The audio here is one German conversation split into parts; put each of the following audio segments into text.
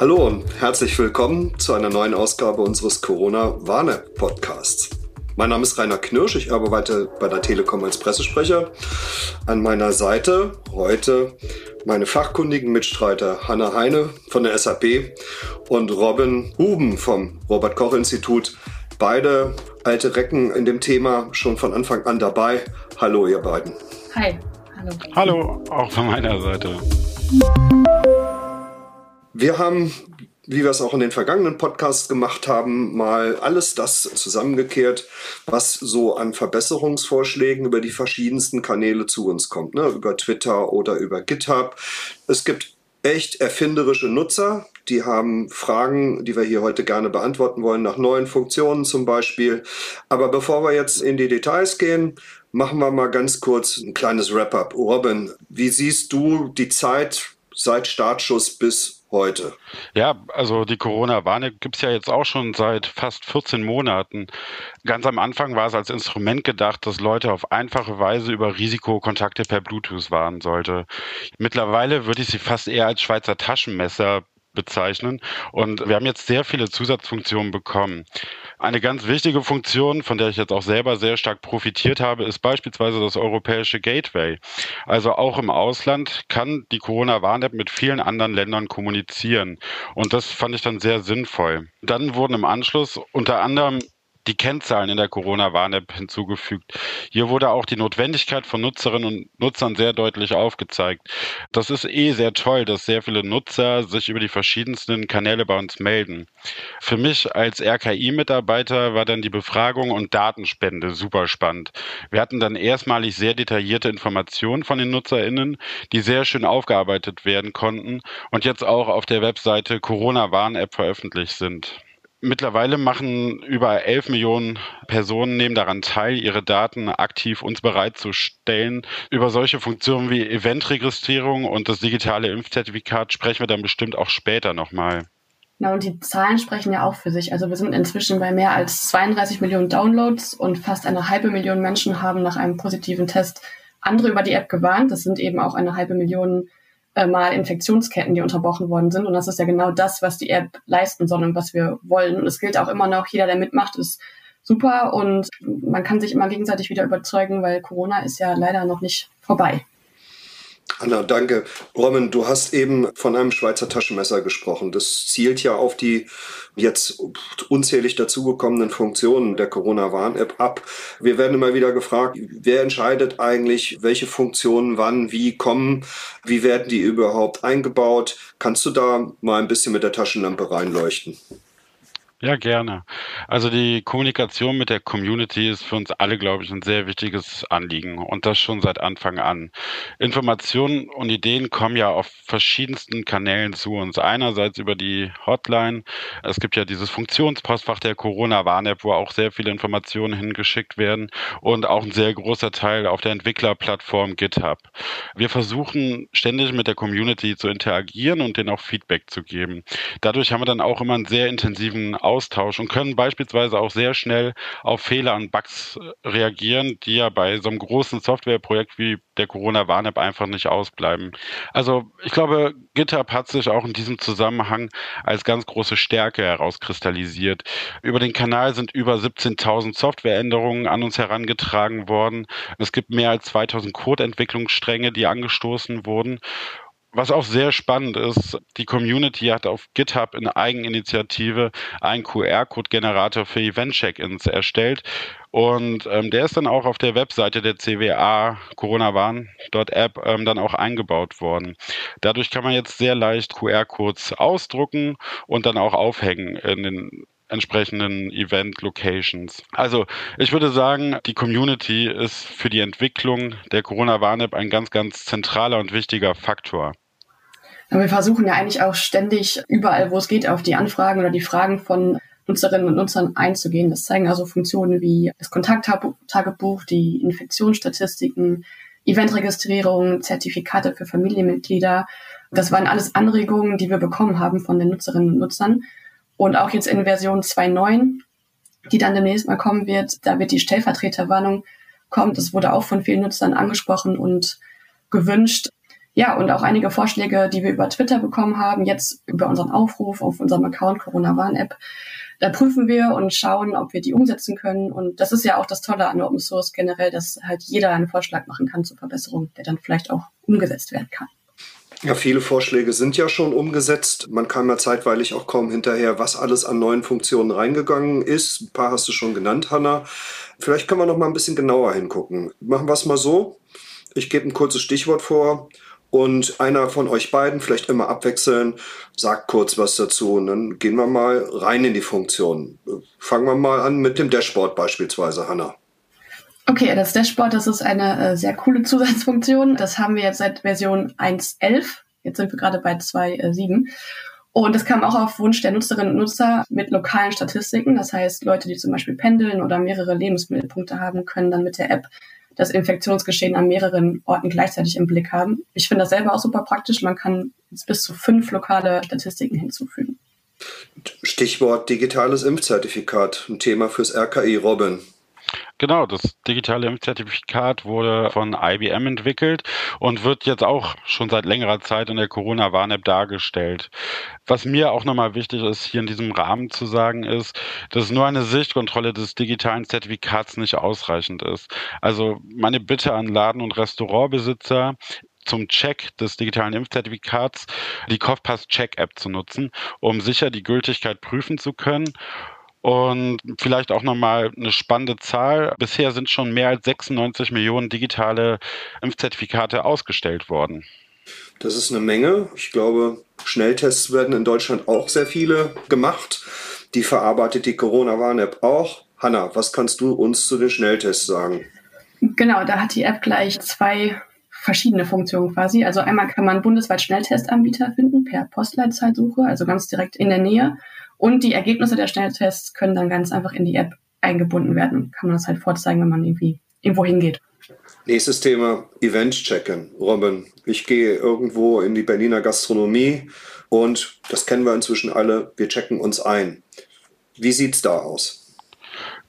Hallo und herzlich willkommen zu einer neuen Ausgabe unseres Corona-Warne-Podcasts. Mein Name ist Rainer Knirsch, ich arbeite bei der Telekom als Pressesprecher. An meiner Seite heute meine fachkundigen Mitstreiter Hanna Heine von der SAP und Robin Huben vom Robert Koch Institut. Beide alte Recken in dem Thema schon von Anfang an dabei. Hallo ihr beiden. Hi. Hallo. Hallo, auch von meiner Seite. Wir haben wie wir es auch in den vergangenen Podcasts gemacht haben, mal alles das zusammengekehrt, was so an Verbesserungsvorschlägen über die verschiedensten Kanäle zu uns kommt, ne? über Twitter oder über GitHub. Es gibt echt erfinderische Nutzer, die haben Fragen, die wir hier heute gerne beantworten wollen, nach neuen Funktionen zum Beispiel. Aber bevor wir jetzt in die Details gehen, machen wir mal ganz kurz ein kleines Wrap-up. Robin, wie siehst du die Zeit seit Startschuss bis heute? Ja, also die Corona-Warne gibt es ja jetzt auch schon seit fast 14 Monaten. Ganz am Anfang war es als Instrument gedacht, dass Leute auf einfache Weise über Risikokontakte per Bluetooth warnen sollte. Mittlerweile würde ich sie fast eher als Schweizer Taschenmesser bezeichnen. Und wir haben jetzt sehr viele Zusatzfunktionen bekommen. Eine ganz wichtige Funktion, von der ich jetzt auch selber sehr stark profitiert habe, ist beispielsweise das europäische Gateway. Also auch im Ausland kann die Corona-Warn-App mit vielen anderen Ländern kommunizieren. Und das fand ich dann sehr sinnvoll. Dann wurden im Anschluss unter anderem die Kennzahlen in der Corona-Warn-App hinzugefügt. Hier wurde auch die Notwendigkeit von Nutzerinnen und Nutzern sehr deutlich aufgezeigt. Das ist eh sehr toll, dass sehr viele Nutzer sich über die verschiedensten Kanäle bei uns melden. Für mich als RKI-Mitarbeiter war dann die Befragung und Datenspende super spannend. Wir hatten dann erstmalig sehr detaillierte Informationen von den NutzerInnen, die sehr schön aufgearbeitet werden konnten und jetzt auch auf der Webseite Corona-Warn-App veröffentlicht sind. Mittlerweile machen über 11 Millionen Personen nehmen daran teil, ihre Daten aktiv uns bereitzustellen. Über solche Funktionen wie Eventregistrierung und das digitale Impfzertifikat sprechen wir dann bestimmt auch später nochmal. Na, und die Zahlen sprechen ja auch für sich. Also wir sind inzwischen bei mehr als 32 Millionen Downloads und fast eine halbe Million Menschen haben nach einem positiven Test andere über die App gewarnt. Das sind eben auch eine halbe Million äh, mal Infektionsketten, die unterbrochen worden sind. Und das ist ja genau das, was die App leisten soll und was wir wollen. Und es gilt auch immer noch, jeder, der mitmacht, ist super und man kann sich immer gegenseitig wieder überzeugen, weil Corona ist ja leider noch nicht vorbei. Anna, danke. Roman, du hast eben von einem Schweizer Taschenmesser gesprochen. Das zielt ja auf die jetzt unzählig dazugekommenen Funktionen der Corona-Warn-App ab. Wir werden immer wieder gefragt, wer entscheidet eigentlich, welche Funktionen wann, wie kommen, wie werden die überhaupt eingebaut? Kannst du da mal ein bisschen mit der Taschenlampe reinleuchten? Ja, gerne. Also die Kommunikation mit der Community ist für uns alle, glaube ich, ein sehr wichtiges Anliegen und das schon seit Anfang an. Informationen und Ideen kommen ja auf verschiedensten Kanälen zu uns. Einerseits über die Hotline. Es gibt ja dieses Funktionspostfach der Corona-Warn-App, wo auch sehr viele Informationen hingeschickt werden und auch ein sehr großer Teil auf der Entwicklerplattform GitHub. Wir versuchen ständig mit der Community zu interagieren und denen auch Feedback zu geben. Dadurch haben wir dann auch immer einen sehr intensiven Austausch und können beispielsweise auch sehr schnell auf Fehler und Bugs äh, reagieren, die ja bei so einem großen Softwareprojekt wie der Corona-Warn-App einfach nicht ausbleiben. Also ich glaube, GitHub hat sich auch in diesem Zusammenhang als ganz große Stärke herauskristallisiert. Über den Kanal sind über 17.000 Softwareänderungen an uns herangetragen worden. Es gibt mehr als 2000 Codeentwicklungsstränge, die angestoßen wurden. Was auch sehr spannend ist, die Community hat auf GitHub in Eigeninitiative einen QR-Code-Generator für Event-Check-ins erstellt. Und ähm, der ist dann auch auf der Webseite der CWA Corona-Warn.app ähm, dann auch eingebaut worden. Dadurch kann man jetzt sehr leicht QR-Codes ausdrucken und dann auch aufhängen in den entsprechenden Event-Locations. Also ich würde sagen, die Community ist für die Entwicklung der Corona-Warn-App ein ganz, ganz zentraler und wichtiger Faktor. Wir versuchen ja eigentlich auch ständig überall, wo es geht, auf die Anfragen oder die Fragen von Nutzerinnen und Nutzern einzugehen. Das zeigen also Funktionen wie das Kontakttagebuch, die Infektionsstatistiken, Eventregistrierung, Zertifikate für Familienmitglieder. Das waren alles Anregungen, die wir bekommen haben von den Nutzerinnen und Nutzern. Und auch jetzt in Version 2.9, die dann demnächst mal kommen wird, da wird die Stellvertreterwarnung kommen. Das wurde auch von vielen Nutzern angesprochen und gewünscht. Ja, und auch einige Vorschläge, die wir über Twitter bekommen haben, jetzt über unseren Aufruf auf unserem Account Corona-Warn-App. Da prüfen wir und schauen, ob wir die umsetzen können. Und das ist ja auch das Tolle an Open Source generell, dass halt jeder einen Vorschlag machen kann zur Verbesserung, der dann vielleicht auch umgesetzt werden kann. Ja, viele Vorschläge sind ja schon umgesetzt. Man kam ja zeitweilig auch kaum hinterher, was alles an neuen Funktionen reingegangen ist. Ein paar hast du schon genannt, Hanna. Vielleicht können wir noch mal ein bisschen genauer hingucken. Machen wir es mal so. Ich gebe ein kurzes Stichwort vor und einer von euch beiden, vielleicht immer abwechseln, sagt kurz was dazu und dann gehen wir mal rein in die Funktion. Fangen wir mal an mit dem Dashboard beispielsweise, Hanna. Okay, das Dashboard, das ist eine äh, sehr coole Zusatzfunktion. Das haben wir jetzt seit Version 1.11. Jetzt sind wir gerade bei 2.7. Und das kam auch auf Wunsch der Nutzerinnen und Nutzer mit lokalen Statistiken. Das heißt, Leute, die zum Beispiel pendeln oder mehrere Lebensmittelpunkte haben, können dann mit der App das Infektionsgeschehen an mehreren Orten gleichzeitig im Blick haben. Ich finde das selber auch super praktisch. Man kann bis zu fünf lokale Statistiken hinzufügen. Stichwort digitales Impfzertifikat, ein Thema fürs RKI Robin. Genau, das digitale Impfzertifikat wurde von IBM entwickelt und wird jetzt auch schon seit längerer Zeit in der Corona-Warn-App dargestellt. Was mir auch nochmal wichtig ist, hier in diesem Rahmen zu sagen, ist, dass nur eine Sichtkontrolle des digitalen Zertifikats nicht ausreichend ist. Also meine Bitte an Laden- und Restaurantbesitzer, zum Check des digitalen Impfzertifikats die Kopfpass Check App zu nutzen, um sicher die Gültigkeit prüfen zu können und vielleicht auch nochmal eine spannende Zahl. Bisher sind schon mehr als 96 Millionen digitale Impfzertifikate ausgestellt worden. Das ist eine Menge. Ich glaube, Schnelltests werden in Deutschland auch sehr viele gemacht. Die verarbeitet die Corona-Warn-App auch. Hanna, was kannst du uns zu den Schnelltests sagen? Genau, da hat die App gleich zwei verschiedene Funktionen quasi. Also einmal kann man bundesweit Schnelltestanbieter finden per Postleitzahlsuche, also ganz direkt in der Nähe. Und die Ergebnisse der Schnelltests können dann ganz einfach in die App eingebunden werden. Kann man das halt vorzeigen, wenn man irgendwie irgendwo hingeht. Nächstes Thema, Event checken. Robin, ich gehe irgendwo in die Berliner Gastronomie und das kennen wir inzwischen alle, wir checken uns ein. Wie sieht es da aus?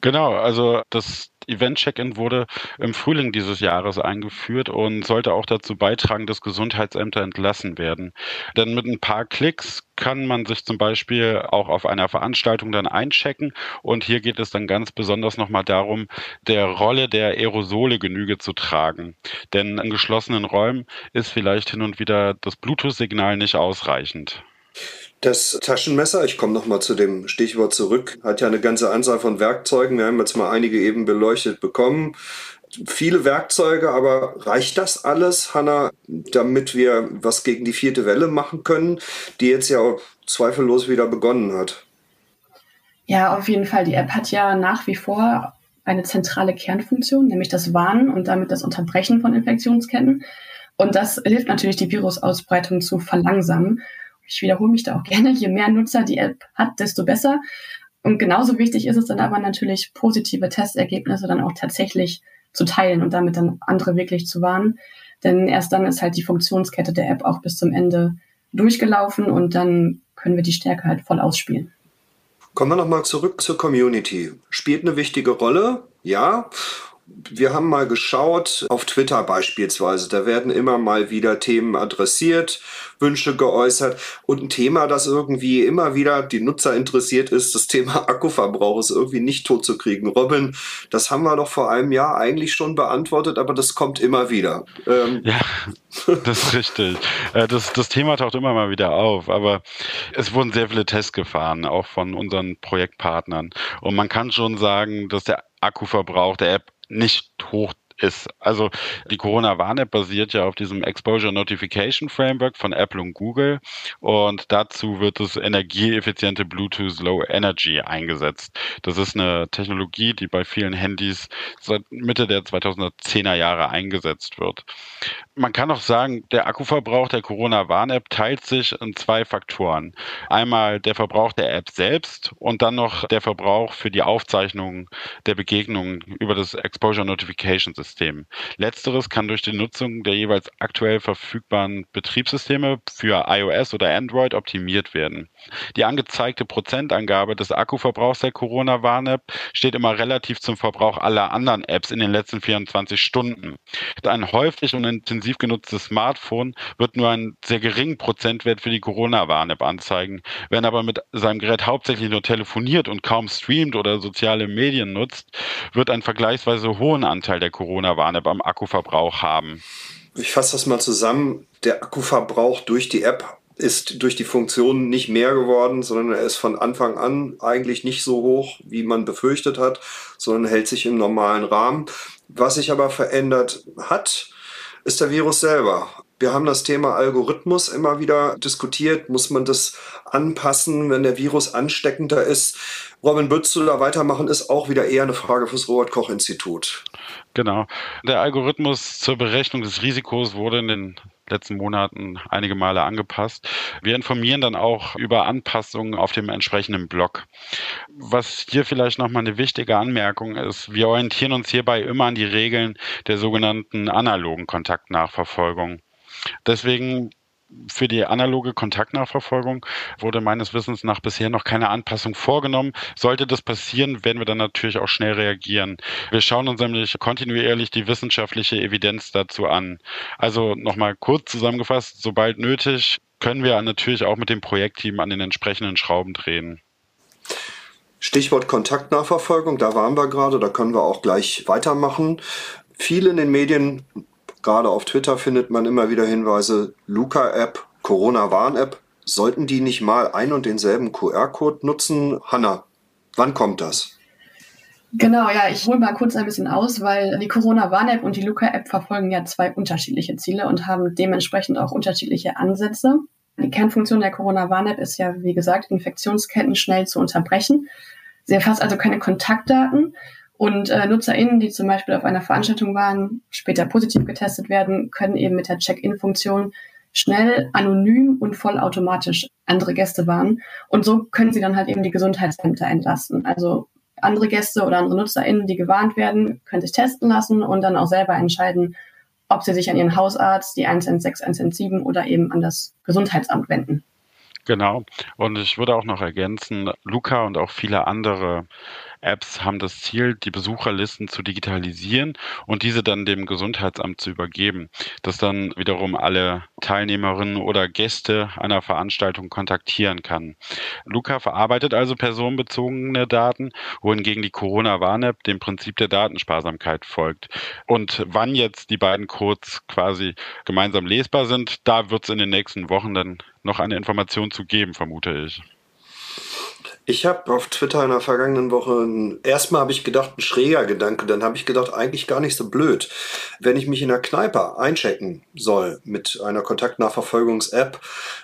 Genau, also das Event-Check-In wurde im Frühling dieses Jahres eingeführt und sollte auch dazu beitragen, dass Gesundheitsämter entlassen werden. Denn mit ein paar Klicks kann man sich zum Beispiel auch auf einer Veranstaltung dann einchecken. Und hier geht es dann ganz besonders nochmal darum, der Rolle der Aerosole Genüge zu tragen. Denn in geschlossenen Räumen ist vielleicht hin und wieder das Bluetooth-Signal nicht ausreichend. Das Taschenmesser, ich komme nochmal zu dem Stichwort zurück, hat ja eine ganze Anzahl von Werkzeugen. Wir haben jetzt mal einige eben beleuchtet bekommen. Viele Werkzeuge, aber reicht das alles, Hanna, damit wir was gegen die vierte Welle machen können, die jetzt ja zweifellos wieder begonnen hat? Ja, auf jeden Fall. Die App hat ja nach wie vor eine zentrale Kernfunktion, nämlich das Warnen und damit das Unterbrechen von Infektionsketten. Und das hilft natürlich, die Virusausbreitung zu verlangsamen ich wiederhole mich da auch gerne, je mehr Nutzer die App hat, desto besser. Und genauso wichtig ist es dann aber natürlich, positive Testergebnisse dann auch tatsächlich zu teilen und damit dann andere wirklich zu warnen. Denn erst dann ist halt die Funktionskette der App auch bis zum Ende durchgelaufen und dann können wir die Stärke halt voll ausspielen. Kommen wir nochmal zurück zur Community. Spielt eine wichtige Rolle, ja. Wir haben mal geschaut, auf Twitter beispielsweise, da werden immer mal wieder Themen adressiert, Wünsche geäußert und ein Thema, das irgendwie immer wieder die Nutzer interessiert ist, das Thema Akkuverbrauch ist irgendwie nicht tot zu kriegen. Robin, das haben wir doch vor einem Jahr eigentlich schon beantwortet, aber das kommt immer wieder. Ähm ja, das ist richtig. Äh, das, das Thema taucht immer mal wieder auf, aber es wurden sehr viele Tests gefahren, auch von unseren Projektpartnern. Und man kann schon sagen, dass der Akkuverbrauch der App nicht hoch ist. Also die Corona-Warn-App basiert ja auf diesem Exposure Notification Framework von Apple und Google und dazu wird das energieeffiziente Bluetooth Low Energy eingesetzt. Das ist eine Technologie, die bei vielen Handys seit Mitte der 2010er Jahre eingesetzt wird. Man kann auch sagen, der Akkuverbrauch der Corona-Warn-App teilt sich in zwei Faktoren. Einmal der Verbrauch der App selbst und dann noch der Verbrauch für die Aufzeichnung der Begegnungen über das Exposure Notification System. Betriebssystem. Letzteres kann durch die Nutzung der jeweils aktuell verfügbaren Betriebssysteme für iOS oder Android optimiert werden. Die angezeigte Prozentangabe des Akkuverbrauchs der Corona-Warn-App steht immer relativ zum Verbrauch aller anderen Apps in den letzten 24 Stunden. Ein häufig und intensiv genutztes Smartphone wird nur einen sehr geringen Prozentwert für die Corona-Warn-App anzeigen. Wenn aber mit seinem Gerät hauptsächlich nur telefoniert und kaum streamt oder soziale Medien nutzt, wird ein vergleichsweise hohen Anteil der Corona-Warn-App am Akkuverbrauch haben. Ich fasse das mal zusammen. Der Akkuverbrauch durch die App ist durch die Funktion nicht mehr geworden, sondern er ist von Anfang an eigentlich nicht so hoch, wie man befürchtet hat, sondern hält sich im normalen Rahmen. Was sich aber verändert hat, ist der Virus selber. Wir haben das Thema Algorithmus immer wieder diskutiert. Muss man das anpassen, wenn der Virus ansteckender ist? Robin, du da weitermachen? Ist auch wieder eher eine Frage fürs Robert-Koch-Institut. Genau. Der Algorithmus zur Berechnung des Risikos wurde in den letzten Monaten einige Male angepasst. Wir informieren dann auch über Anpassungen auf dem entsprechenden Blog. Was hier vielleicht nochmal eine wichtige Anmerkung ist, wir orientieren uns hierbei immer an die Regeln der sogenannten analogen Kontaktnachverfolgung. Deswegen für die analoge Kontaktnachverfolgung wurde meines Wissens nach bisher noch keine Anpassung vorgenommen. Sollte das passieren, werden wir dann natürlich auch schnell reagieren. Wir schauen uns nämlich kontinuierlich die wissenschaftliche Evidenz dazu an. Also nochmal kurz zusammengefasst, sobald nötig, können wir natürlich auch mit dem Projektteam an den entsprechenden Schrauben drehen. Stichwort Kontaktnachverfolgung, da waren wir gerade, da können wir auch gleich weitermachen. Viele in den Medien Gerade auf Twitter findet man immer wieder Hinweise, Luca-App, Corona-Warn-App. Sollten die nicht mal ein und denselben QR-Code nutzen? Hanna, wann kommt das? Genau, ja, ich hole mal kurz ein bisschen aus, weil die Corona-Warn-App und die Luca-App verfolgen ja zwei unterschiedliche Ziele und haben dementsprechend auch unterschiedliche Ansätze. Die Kernfunktion der Corona-Warn-App ist ja, wie gesagt, Infektionsketten schnell zu unterbrechen. Sie erfasst also keine Kontaktdaten, und äh, NutzerInnen, die zum Beispiel auf einer Veranstaltung waren, später positiv getestet werden, können eben mit der Check-in-Funktion schnell, anonym und vollautomatisch andere Gäste warnen. Und so können sie dann halt eben die Gesundheitsämter entlasten. Also andere Gäste oder andere NutzerInnen, die gewarnt werden, können sich testen lassen und dann auch selber entscheiden, ob sie sich an ihren Hausarzt, die 116, 117 oder eben an das Gesundheitsamt wenden. Genau. Und ich würde auch noch ergänzen, Luca und auch viele andere Apps haben das Ziel, die Besucherlisten zu digitalisieren und diese dann dem Gesundheitsamt zu übergeben, das dann wiederum alle Teilnehmerinnen oder Gäste einer Veranstaltung kontaktieren kann. Luca verarbeitet also personenbezogene Daten, wohingegen die Corona-Warn-App dem Prinzip der Datensparsamkeit folgt. Und wann jetzt die beiden Codes quasi gemeinsam lesbar sind, da wird es in den nächsten Wochen dann noch eine Information zu geben, vermute ich. Ich habe auf Twitter in der vergangenen Woche, erstmal habe ich gedacht, ein schräger Gedanke, dann habe ich gedacht, eigentlich gar nicht so blöd. Wenn ich mich in der Kneipe einchecken soll mit einer Kontaktnachverfolgungs-App,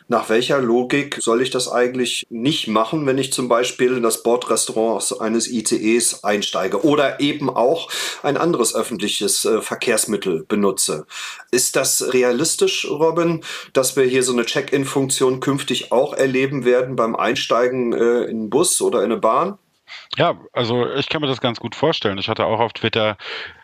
nach welcher Logik soll ich das eigentlich nicht machen, wenn ich zum Beispiel in das Bordrestaurant eines ICEs einsteige oder eben auch ein anderes öffentliches äh, Verkehrsmittel benutze? Ist das realistisch, Robin, dass wir hier so eine Check-in-Funktion künftig auch erleben werden beim Einsteigen äh, in Bus oder in eine Bahn? Ja, also ich kann mir das ganz gut vorstellen. Ich hatte auch auf Twitter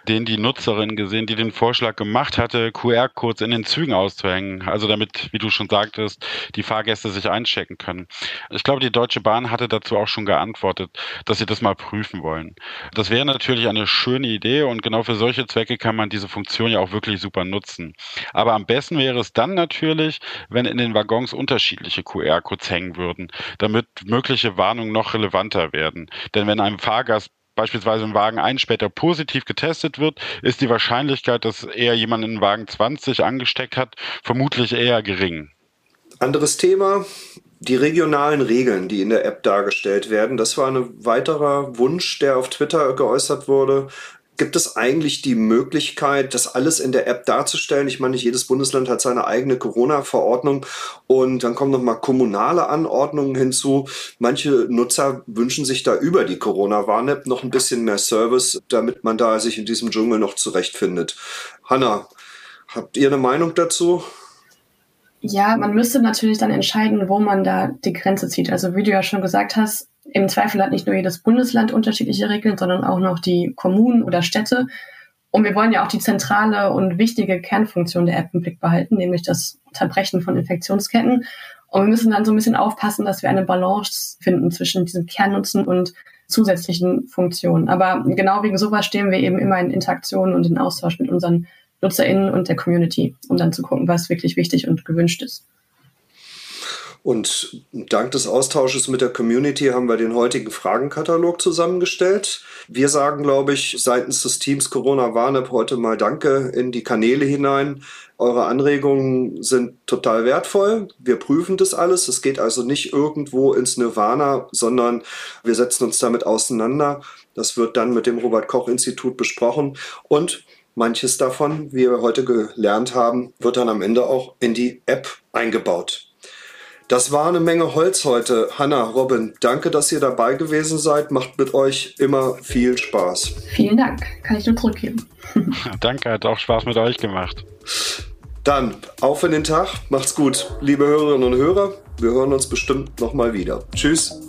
den die Nutzerin gesehen, die den Vorschlag gemacht hatte, QR-Codes in den Zügen auszuhängen. Also damit, wie du schon sagtest, die Fahrgäste sich einchecken können. Ich glaube, die Deutsche Bahn hatte dazu auch schon geantwortet, dass sie das mal prüfen wollen. Das wäre natürlich eine schöne Idee und genau für solche Zwecke kann man diese Funktion ja auch wirklich super nutzen. Aber am besten wäre es dann natürlich, wenn in den Waggons unterschiedliche QR-Codes hängen würden, damit mögliche Warnungen noch relevanter werden. Denn wenn einem Fahrgast beispielsweise im Wagen 1 später positiv getestet wird, ist die Wahrscheinlichkeit, dass er jemanden in Wagen 20 angesteckt hat, vermutlich eher gering. Anderes Thema, die regionalen Regeln, die in der App dargestellt werden. Das war ein weiterer Wunsch, der auf Twitter geäußert wurde. Gibt es eigentlich die Möglichkeit, das alles in der App darzustellen? Ich meine, nicht jedes Bundesland hat seine eigene Corona-Verordnung und dann kommen noch mal kommunale Anordnungen hinzu. Manche Nutzer wünschen sich da über die Corona-Warn-App noch ein bisschen mehr Service, damit man da sich in diesem Dschungel noch zurechtfindet. Hanna, habt ihr eine Meinung dazu? Ja, man müsste natürlich dann entscheiden, wo man da die Grenze zieht. Also wie du ja schon gesagt hast, im Zweifel hat nicht nur jedes Bundesland unterschiedliche Regeln, sondern auch noch die Kommunen oder Städte. Und wir wollen ja auch die zentrale und wichtige Kernfunktion der App im Blick behalten, nämlich das Unterbrechen von Infektionsketten. Und wir müssen dann so ein bisschen aufpassen, dass wir eine Balance finden zwischen diesem Kernnutzen und zusätzlichen Funktionen. Aber genau wegen sowas stehen wir eben immer in Interaktion und in Austausch mit unseren NutzerInnen und der Community, um dann zu gucken, was wirklich wichtig und gewünscht ist. Und dank des Austausches mit der Community haben wir den heutigen Fragenkatalog zusammengestellt. Wir sagen, glaube ich, seitens des Teams Corona Warnep heute mal Danke in die Kanäle hinein. Eure Anregungen sind total wertvoll. Wir prüfen das alles. Es geht also nicht irgendwo ins Nirvana, sondern wir setzen uns damit auseinander. Das wird dann mit dem Robert Koch Institut besprochen und manches davon, wie wir heute gelernt haben, wird dann am Ende auch in die App eingebaut. Das war eine Menge Holz heute. Hanna, Robin, danke, dass ihr dabei gewesen seid. Macht mit euch immer viel Spaß. Vielen Dank. Kann ich nur zurückgeben. danke, hat auch Spaß mit euch gemacht. Dann auf in den Tag. Macht's gut, liebe Hörerinnen und Hörer. Wir hören uns bestimmt nochmal wieder. Tschüss.